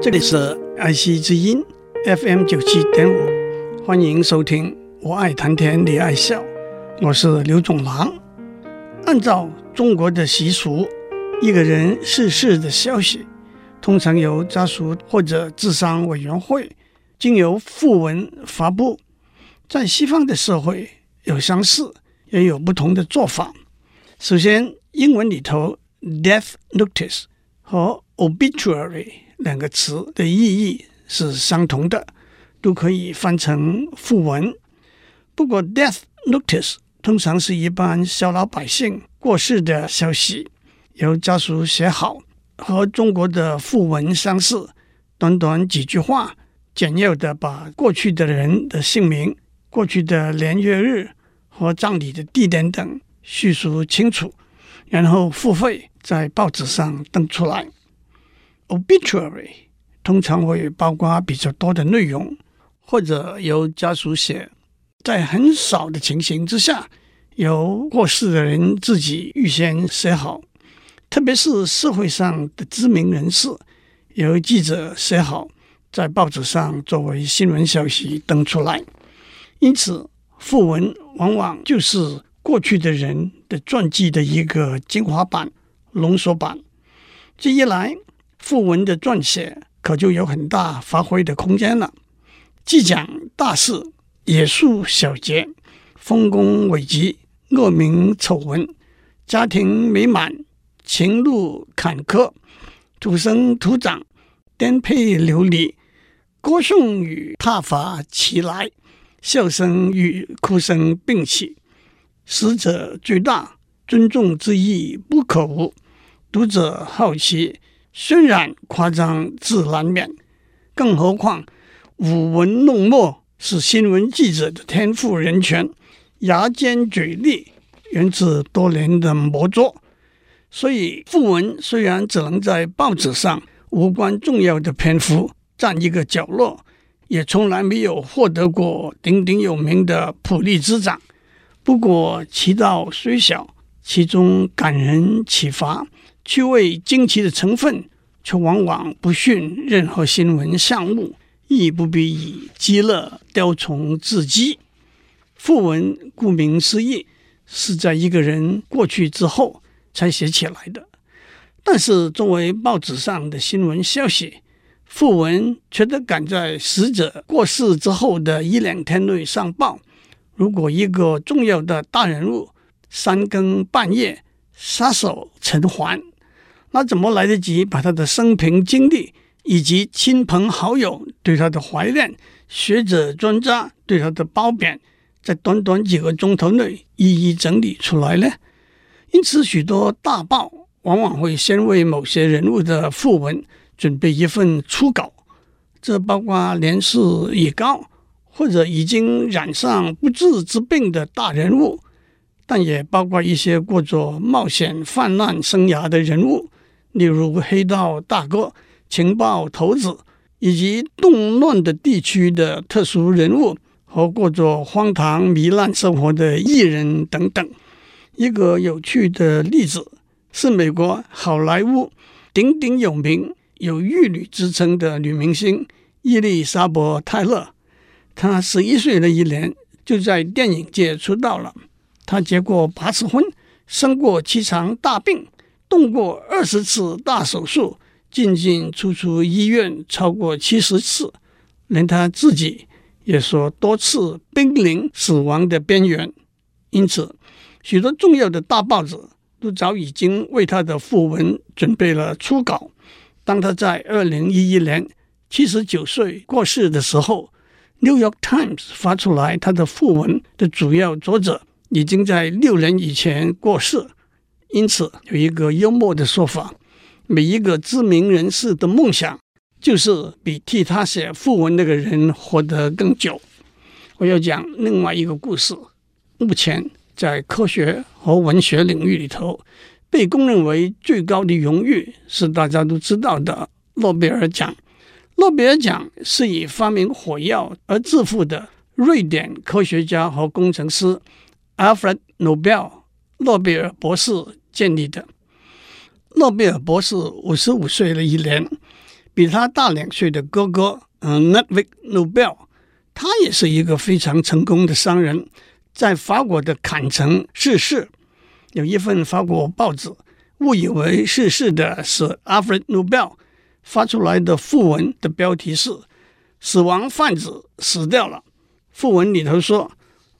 这里是爱惜之音 FM 九七点五，欢迎收听。我爱谈天，你爱笑，我是刘总郎。按照中国的习俗，一个人逝世的消息，通常由家属或者治丧委员会经由訃文发布。在西方的社会，有相似，也有不同的做法。首先，英文里头 “death notice” 和 “obituary”。两个词的意义是相同的，都可以翻成訃文。不过，death notice 通常是一般小老百姓过世的消息，由家属写好，和中国的訃文相似，短短几句话，简要的把过去的人的姓名、过去的年月日和葬礼的地点等叙述清楚，然后付费在报纸上登出来。Obituary 通常会包括比较多的内容，或者由家属写，在很少的情形之下，由过世的人自己预先写好，特别是社会上的知名人士，由记者写好，在报纸上作为新闻消息登出来。因此，附文往往就是过去的人的传记的一个精华版、浓缩版。这一来，赋文的撰写可就有很大发挥的空间了，既讲大事，也述小节，丰功伟绩、恶名丑闻、家庭美满、情路坎坷、土生土长、颠沛流离、歌颂与挞伐齐来，笑声与哭声并起，死者最大，尊重之意不可无，读者好奇。虽然夸张自难免，更何况舞文弄墨是新闻记者的天赋人权，牙尖嘴利源自多年的磨作。所以訃文虽然只能在报纸上无关重要的篇幅占一个角落，也从来没有获得过鼎鼎有名的普利兹奖。不过其道虽小，其中感人启发。趣味惊奇的成分，却往往不逊任何新闻项目，亦不必以极乐雕虫自饥。訃文顾名思义，是在一个人过去之后才写起来的。但是作为报纸上的新闻消息，訃文却得赶在死者过世之后的一两天内上报。如果一个重要的大人物三更半夜撒手尘寰，那怎么来得及把他的生平经历以及亲朋好友对他的怀念、学者专家对他的褒贬，在短短几个钟头内一一整理出来呢？因此，许多大报往往会先为某些人物的訃文准备一份初稿，这包括年事已高或者已经染上不治之病的大人物，但也包括一些过着冒险泛滥生涯的人物。例如黑道大哥、情报头子，以及动乱的地区的特殊人物和过着荒唐糜烂生活的艺人等等。一个有趣的例子是美国好莱坞鼎鼎有名、有玉女之称的女明星伊丽莎白泰勒。她十一岁的一年就在电影界出道了。她结过八次婚，生过七场大病。动过二十次大手术，进进出出医院超过七十次，连他自己也说多次濒临死亡的边缘。因此，许多重要的大报纸都早已经为他的讣文准备了初稿。当他在二零一一年七十九岁过世的时候，《New York Times》发出来他的讣文的主要作者已经在六年以前过世。因此，有一个幽默的说法：每一个知名人士的梦想，就是比替他写訃文那个人活得更久。我要讲另外一个故事。目前在科学和文学领域里头，被公认为最高的荣誉是大家都知道的诺贝尔奖。诺贝尔奖是以发明火药而致富的瑞典科学家和工程师 Alfred Nobel 诺贝尔博士建立的。诺贝尔博士五十五岁的一年，比他大两岁的哥哥，嗯，Ludwig Nobel，他也是一个非常成功的商人，在法国的坎城逝世。有一份法国报纸误以为逝世的是 Alfred Nobel，发出来的訃文的标题是“死亡贩子死掉了”。訃文里头说，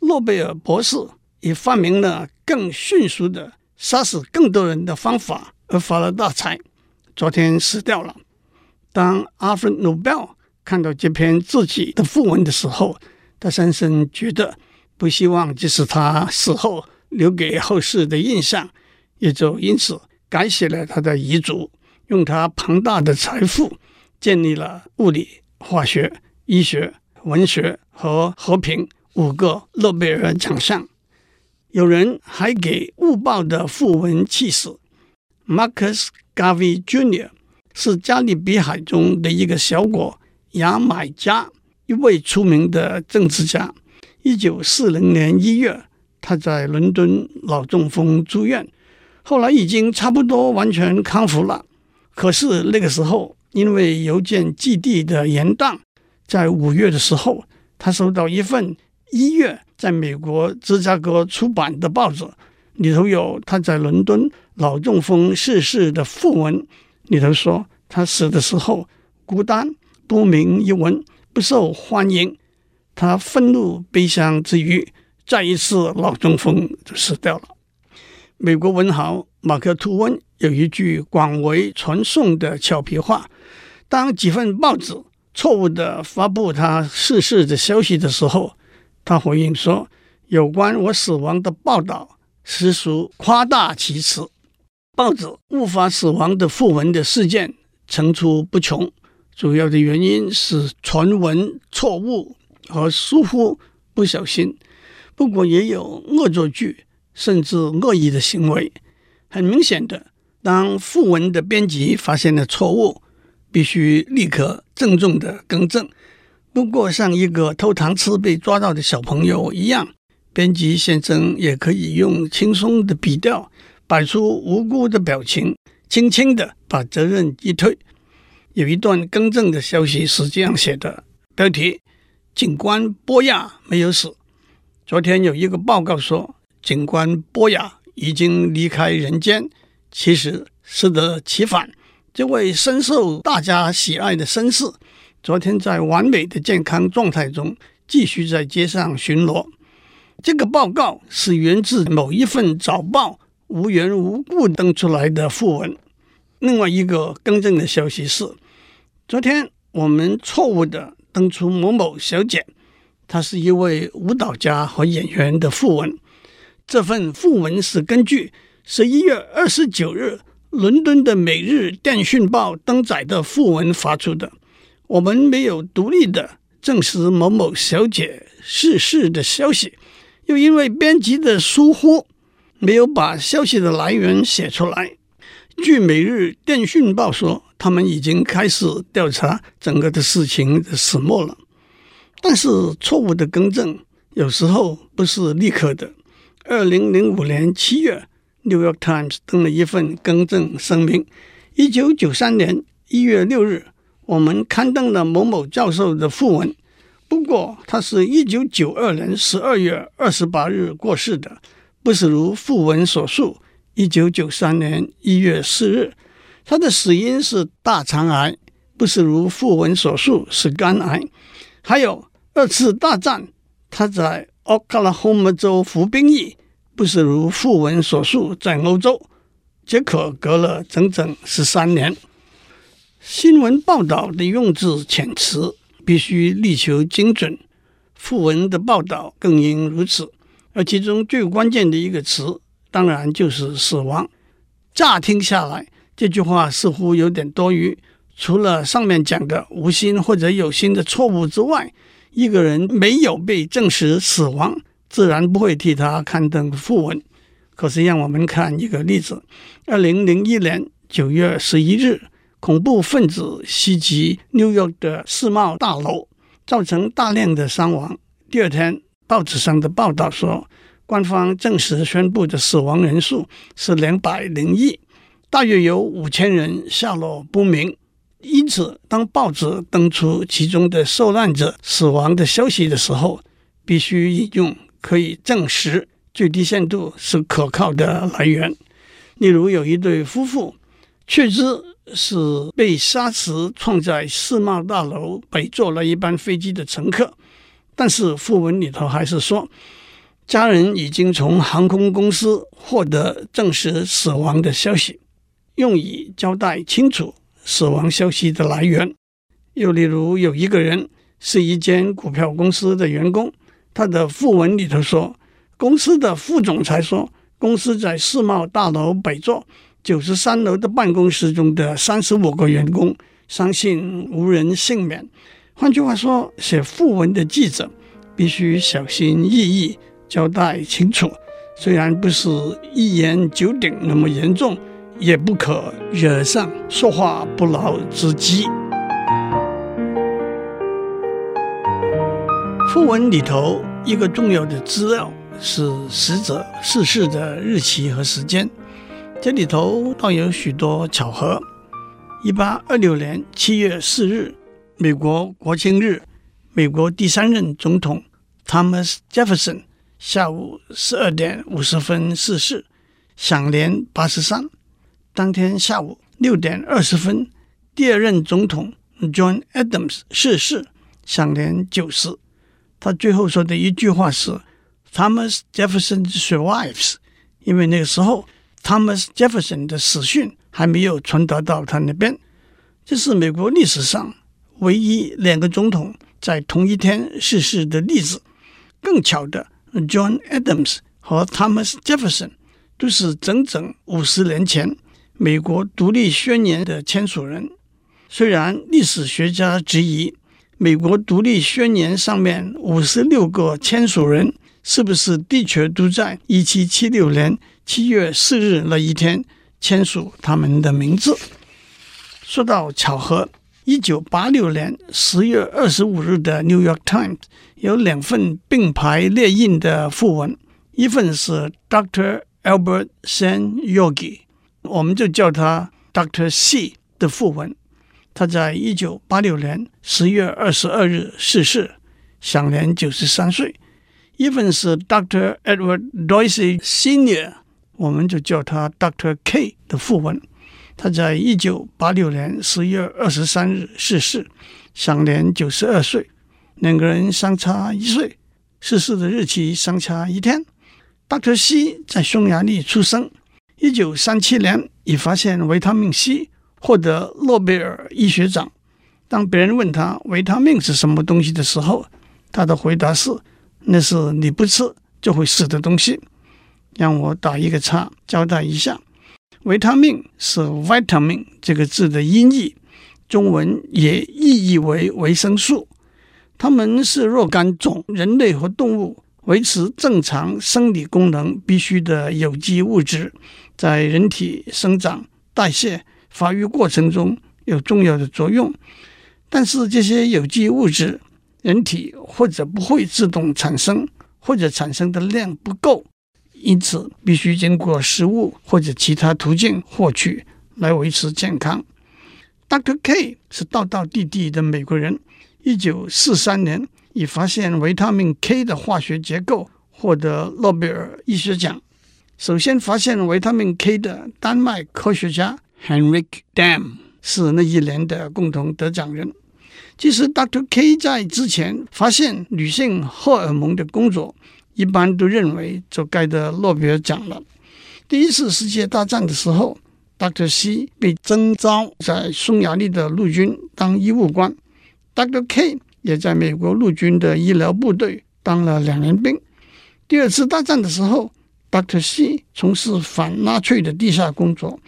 诺贝尔博士也发明了更迅速的杀死更多人的方法而发了大财，昨天死掉了。当 Alfred Nobel 看到这篇自己的訃文的时候，他深深觉得不希望这是他死后留给后世的印象，也就因此改写了他的遗嘱，用他庞大的财富建立了物理、化学、医学、文学和和平五个诺贝尔奖项。有人还给误报的訃文气死。Marcus Garvey Jr. 是加勒比海中的一个小国牙买加一位出名的政治家。一九四零年一月，他在伦敦脑中风住院，后来已经差不多完全康复了。可是那个时候，因为邮件寄递的延宕，在五月的时候，他收到一份一月在美国芝加哥出版的报纸，里头有他在伦敦脑中风逝世的訃文。里头说，他死的时候孤单、不名一文、不受欢迎。他愤怒、悲伤之余，再一次脑中风就死掉了。美国文豪马克·吐温有一句广为传颂的俏皮话：当几份报纸错误的发布他逝世的消息的时候，他回应说：“有关我死亡的报道实属夸大其词。”报纸误发死亡的訃文的事件层出不穷，主要的原因是传闻错误和疏忽不小心，不过也有恶作剧甚至恶意的行为。很明显的，当訃文的编辑发现了错误，必须立刻郑重的更正。不过像一个偷糖吃被抓到的小朋友一样，编辑先生也可以用轻松的笔调。摆出无辜的表情，轻轻地把责任一推。有一段更正的消息是这样写的：标题，警官波亚没有死。昨天有一个报告说，警官波亚已经离开人间。其实适得其反，这位深受大家喜爱的绅士，昨天在完美的健康状态中，继续在街上巡逻。这个报告是源自某一份早报。无缘无故登出来的訃文。另外一个更正的消息是，昨天我们错误的登出某某小姐，她是一位舞蹈家和演员的訃文。这份訃文是根据十一月二十九日伦敦的《每日电讯报》登载的訃文发出的。我们没有独立的证实某某小姐逝世的消息，又因为编辑的疏忽。没有把消息的来源写出来。据《每日电讯报》说，他们已经开始调查整个的事情的始末了。但是错误的更正有时候不是立刻的。二零零五年七月，《New York Times》登了一份更正声明：一九九三年一月六日，我们刊登了某某教授的讣文。不过，他是一九九二年十二月二十八日过世的。不是如讣文所述，一九九三年一月四日，他的死因是大肠癌，不是如訃文所述是肝癌。还有二次大战，他在奥克拉荷马州服兵役，不是如訃文所述在欧洲。这可隔了整整十三年。新闻报道的用字遣词必须力求精准，訃文的报道更应如此。而其中最关键的一个词，当然就是死亡。乍听下来，这句话似乎有点多余。除了上面讲的无心或者有心的错误之外，一个人没有被证实死亡，自然不会替他刊登訃文。可是，让我们看一个例子：二零零一年九月十一日，恐怖分子袭击纽约的世贸大楼，造成大量的伤亡。第二天。报纸上的报道说，官方正式宣布的死亡人数是两百零一，大约有五千人下落不明。因此，当报纸登出其中的受难者死亡的消息的时候，必须引用可以证实、最低限度是可靠的来源。例如，有一对夫妇确知是被沙石撞在世贸大楼北座那一班飞机的乘客，但是訃闻里头还是说，家人已经从航空公司获得证实死亡的消息，用以交代清楚死亡消息的来源。又例如，有一个人是一间股票公司的员工，他的訃闻里头说，公司的副总裁说，公司在世贸大楼北座九十三楼的办公室中的三十五个员工，相信无人幸免。换句话说，写訃闻的记者必须小心翼翼。交代清楚，虽然不是一言九鼎那么严重，也不可惹上说话不牢之机。訃闻里头一个重要的资料是死者逝世的日期和时间，这里头倒有许多巧合。一八二六年七月四日，美国国庆日，美国第三任总统 Thomas Jefferson。下午十二点五十分逝世，享年八十三。当天下午六点二十分，第二任总统 John Adams 逝世，享年九十。他最后说的一句话是：“Thomas Jefferson survives。”因为那个时候 Thomas Jefferson 的死讯还没有传达到他那边。这是美国历史上唯一两个总统在同一天逝世的例子。更巧的。John Adams 和 Thomas Jefferson 都是整整五十年前美国独立宣言的签署人。虽然历史学家质疑美国独立宣言上面五十六个签署人是不是的确都在一七七六年七月四日那一天签署他们的名字。说到巧合。一九八六年十月二十五日的《New York Times》有两份并排列印的訃闻，一份是 Dr. Albert Sen Yogi，我们就叫他 Dr. C 的訃闻。他在一九八六年十月二十二日逝世，享年九十三岁。一份是 Dr. Edward Doisy Senior，我们就叫他 Doctor K 的訃闻。他在一九八六年十月二十三日逝世，享年九十二岁。两个人相差一岁，逝世的日期相差一天。Doctor C 在匈牙利出生，一九三七年以发现维他命 C 获得诺贝尔医学奖。当别人问他维他命是什么东西的时候，他的回答是：“那是你不吃就会死的东西。”让我打一个叉，交代一下。维他命是 vitamin 这个字的音译，中文也意译为维生素。它们是若干种人类和动物维持正常生理功能必须的有机物质，在人体生长、代谢、发育过程中有重要的作用。但是这些有机物质，人体或者不会自动产生，或者产生的量不够。因此，必须经过食物或者其他途径获取来维持健康。Dr. K 是道道地地的美国人。一九四三年，以发现维他命 K 的化学结构获得诺贝尔医学奖。首先发现维他命 K 的丹麦科学家 Henrik Dam 是那一年的共同得奖人。其实，Dr. K 在之前发现女性荷尔蒙的工作。一般都认为就该得诺贝尔奖了。第一次世界大战的时候，Dr. C 被征召在匈牙利的陆军当医务官，Dr. K 也在美国陆军的医疗部队当了两年兵。第二次大战的时候，Dr. C 从事反纳粹的地下工作。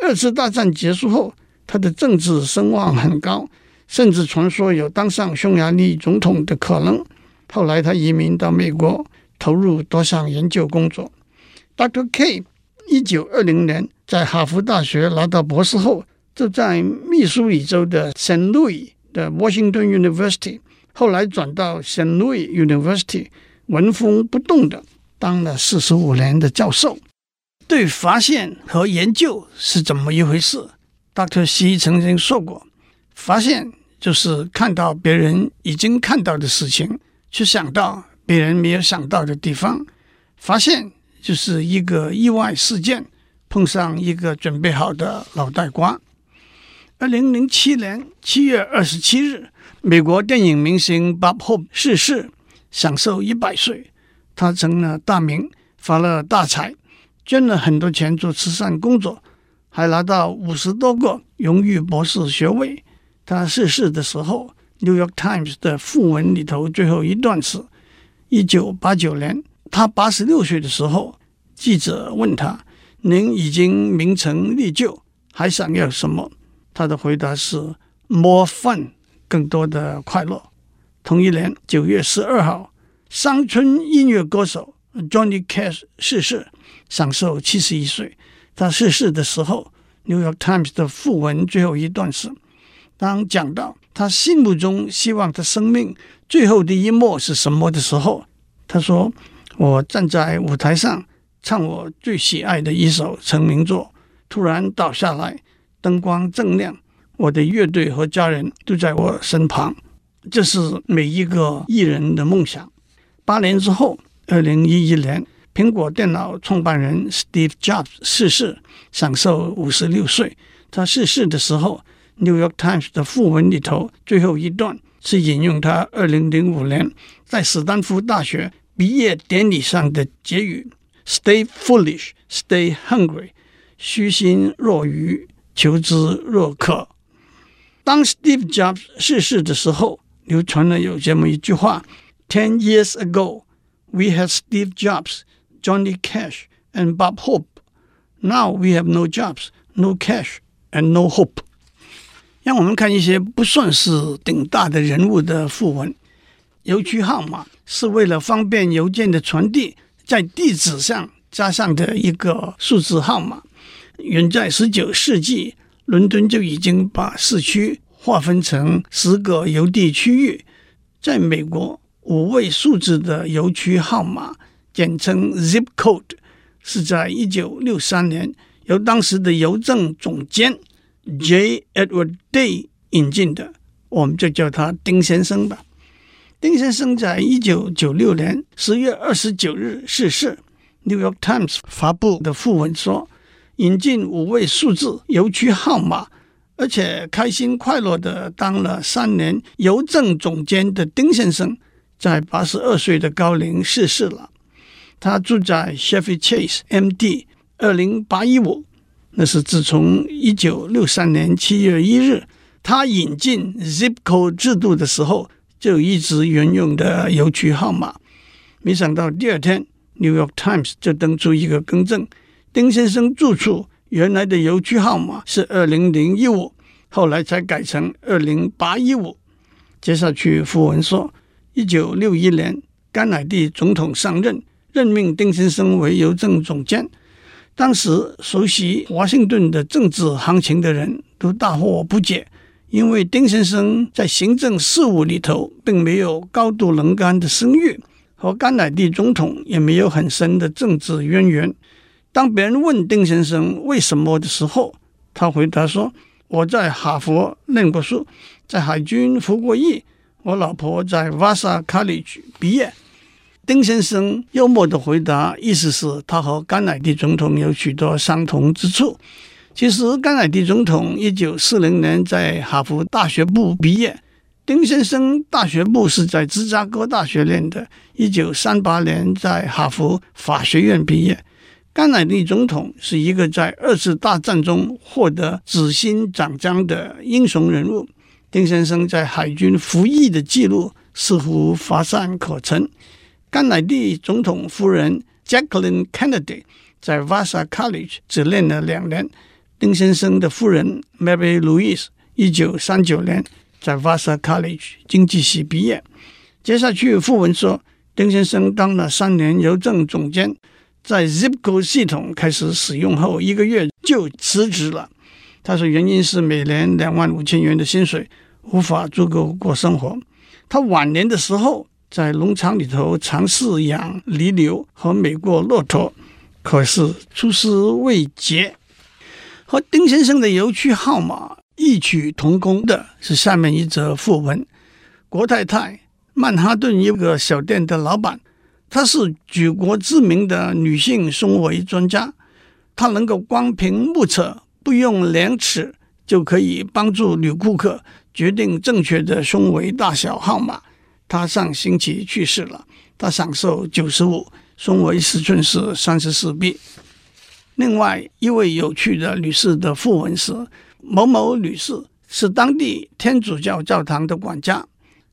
二次大战结束后，他的政治声望很高，甚至传说有当上匈牙利总统的可能。后来他移民到美国。投入多项研究工作。Dr. K 一九二零年在哈佛大学拿到博士后，就在密苏里州的 Saint Louis 的 Washington University，后来转到 Saint Louis University，纹风不动的当了四十五年的教授。对发现和研究是怎么一回事，Dr. C 曾经说过：发现就是看到别人已经看到的事情，去想到别人没有想到的地方。发现就是一个意外事件，碰上一个准备好的脑袋瓜。二零零七年七月二十七日，美国电影明星 Bob Hope 逝世，享寿一百岁。他成了大名，发了大财，捐了很多钱做慈善工作，还拿到五十多个荣誉博士学位。他逝世的时候，《New York Times》的訃文里头最后一段是：一九八九年，他八十六岁的时候，记者问他：“您已经名成利就，还想要什么？”他的回答是：“More fun，更多的快乐。”同一年九月十二号，乡村音乐歌手 Johnny Cash 逝世，享寿七十一岁。他逝世的时候，《New York Times》的訃文最后一段是：当讲到他心目中希望他生命最后的一幕是什么的时候，他说：“我站在舞台上唱我最喜爱的一首成名作，突然倒下来。”灯光正亮，我的乐队和家人都在我身旁，这是每一个艺人的梦想。八年之后，二零一一年，苹果电脑创办人 Steve Jobs 逝世，享寿五十六岁。他逝世的时候，《New York Times》的訃文里头最后一段是引用他二零零五年在斯坦福大学毕业典礼上的结语：“Stay foolish, stay hungry，虚心若愚。”求知若渴。当 Steve Jobs 逝世的时候，流传了有这么一句话：Ten years ago, we had Steve Jobs, Johnny Cash, and Bob Hope. Now we have no Jobs, no Cash, and no Hope。 让我们看一些不算是顶大的人物的訃文。邮区号码是为了方便邮件的传递，在地址上加上的一个数字号码。远在十九世纪，伦敦就已经把市区划分成十个邮递区域。在美国，五位数字的邮区号码，简称 zip code，是在一九六三年由当时的邮政总监 J. Edward Day 引进的。我们就叫他丁先生吧。丁先生在一九九六年十月二十九日逝世。New York Times 发布的訃文说。引进五位数字邮区号码，而且开心快乐地当了三年邮政总监的丁先生，在八十二岁的高龄逝世了。他住在 Chevy Chase MD 二零八一五，那是自从一九六三年七月一日他引进 Zip Code 制度的时候就一直沿用的邮区号码。没想到第二天 New York Times 就登出一个更正。丁先生住处原来的邮区号码是二零零一五，后来才改成二零八一五。接下去訃文说，一九六一年甘乃迪总统上任，任命丁先生为邮政总监。当时熟悉华盛顿的政治行情的人都大惑不解，因为丁先生在行政事务里头并没有高度能干的声誉，和甘乃迪总统也没有很深的政治渊源。当别人问丁先生为什么的时候，他回答说：“我在哈佛念过书，在海军服过役，我老婆在 Vassar College 毕业。”丁先生幽默的回答，意思是他和甘乃迪总统有许多相同之处。其实，甘乃迪总统一九四零年在哈佛大学部毕业，丁先生大学部是在芝加哥大学念的，一九三八年在哈佛法学院毕业。甘乃迪总统是一个在二次大战中获得紫心奖章的英雄人物。丁先生在海军服役的记录似乎乏善可陈。甘乃迪总统夫人 Jacqueline Kennedy 在 Vassar College 只念了两年。丁先生的夫人 Mary Louise 一九三九年在 Vassar College 经济系毕业。接下去富文说，丁先生当了三年邮政总监。在 Zipco 系统开始使用后一个月就辞职了。他说原因是每年两万五千元的薪水无法足够过生活。他晚年的时候在农场里头尝试养犁牛和美国骆驼，可是出师未捷。和丁先生的邮区号码异曲同工的是下面一则訃闻：郭太太，曼哈顿一个小店的老板，她是举国知名的女性胸围专家，她能够光凭目测，不用量尺，就可以帮助女顾客决定正确的胸围大小号码。她上星期去世了，她享寿九十五，胸围尺寸是三十四 B。另外一位有趣的女士的訃闻是。某某女士是当地天主教教堂的管家，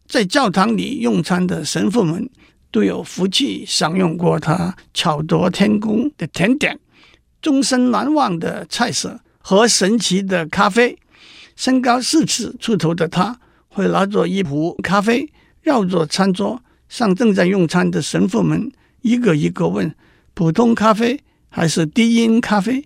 在教堂里用餐的神父们都有福气享用过她巧夺天工的甜点、终身难忘的菜色和神奇的咖啡。身高四尺出头的她会拿着一壶咖啡，绕着餐桌向正在用餐的神父们一个一个问：普通咖啡还是低因咖啡？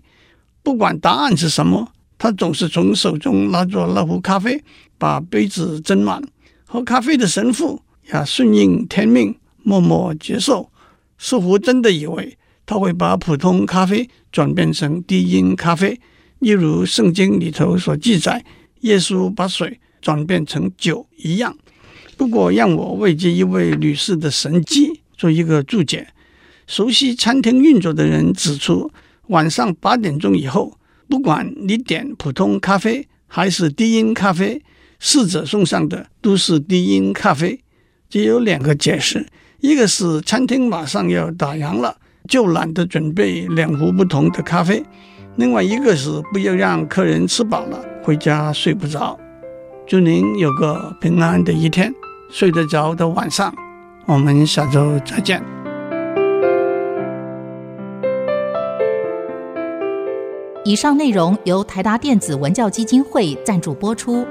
不管答案是什么。他总是从手中拿着那壶咖啡，把杯子斟满。喝咖啡的神父也顺应天命，默默接受，似乎真的以为他会把普通咖啡转变成低因咖啡，例如圣经里头所记载，耶稣把水转变成酒一样。如果，让我为这一位女士的神迹做一个注解。熟悉餐厅运作的人指出，晚上八点钟以后。不管你点普通咖啡还是低因咖啡，侍者送上的都是低因咖啡。只有两个解释：一个是餐厅马上要打烊了，就懒得准备两壶不同的咖啡；另外一个是不要让客人吃饱了回家睡不着。祝您有个平安的一天，睡得着的晚上。我们下周再见。以上内容由台达电子文教基金会赞助播出。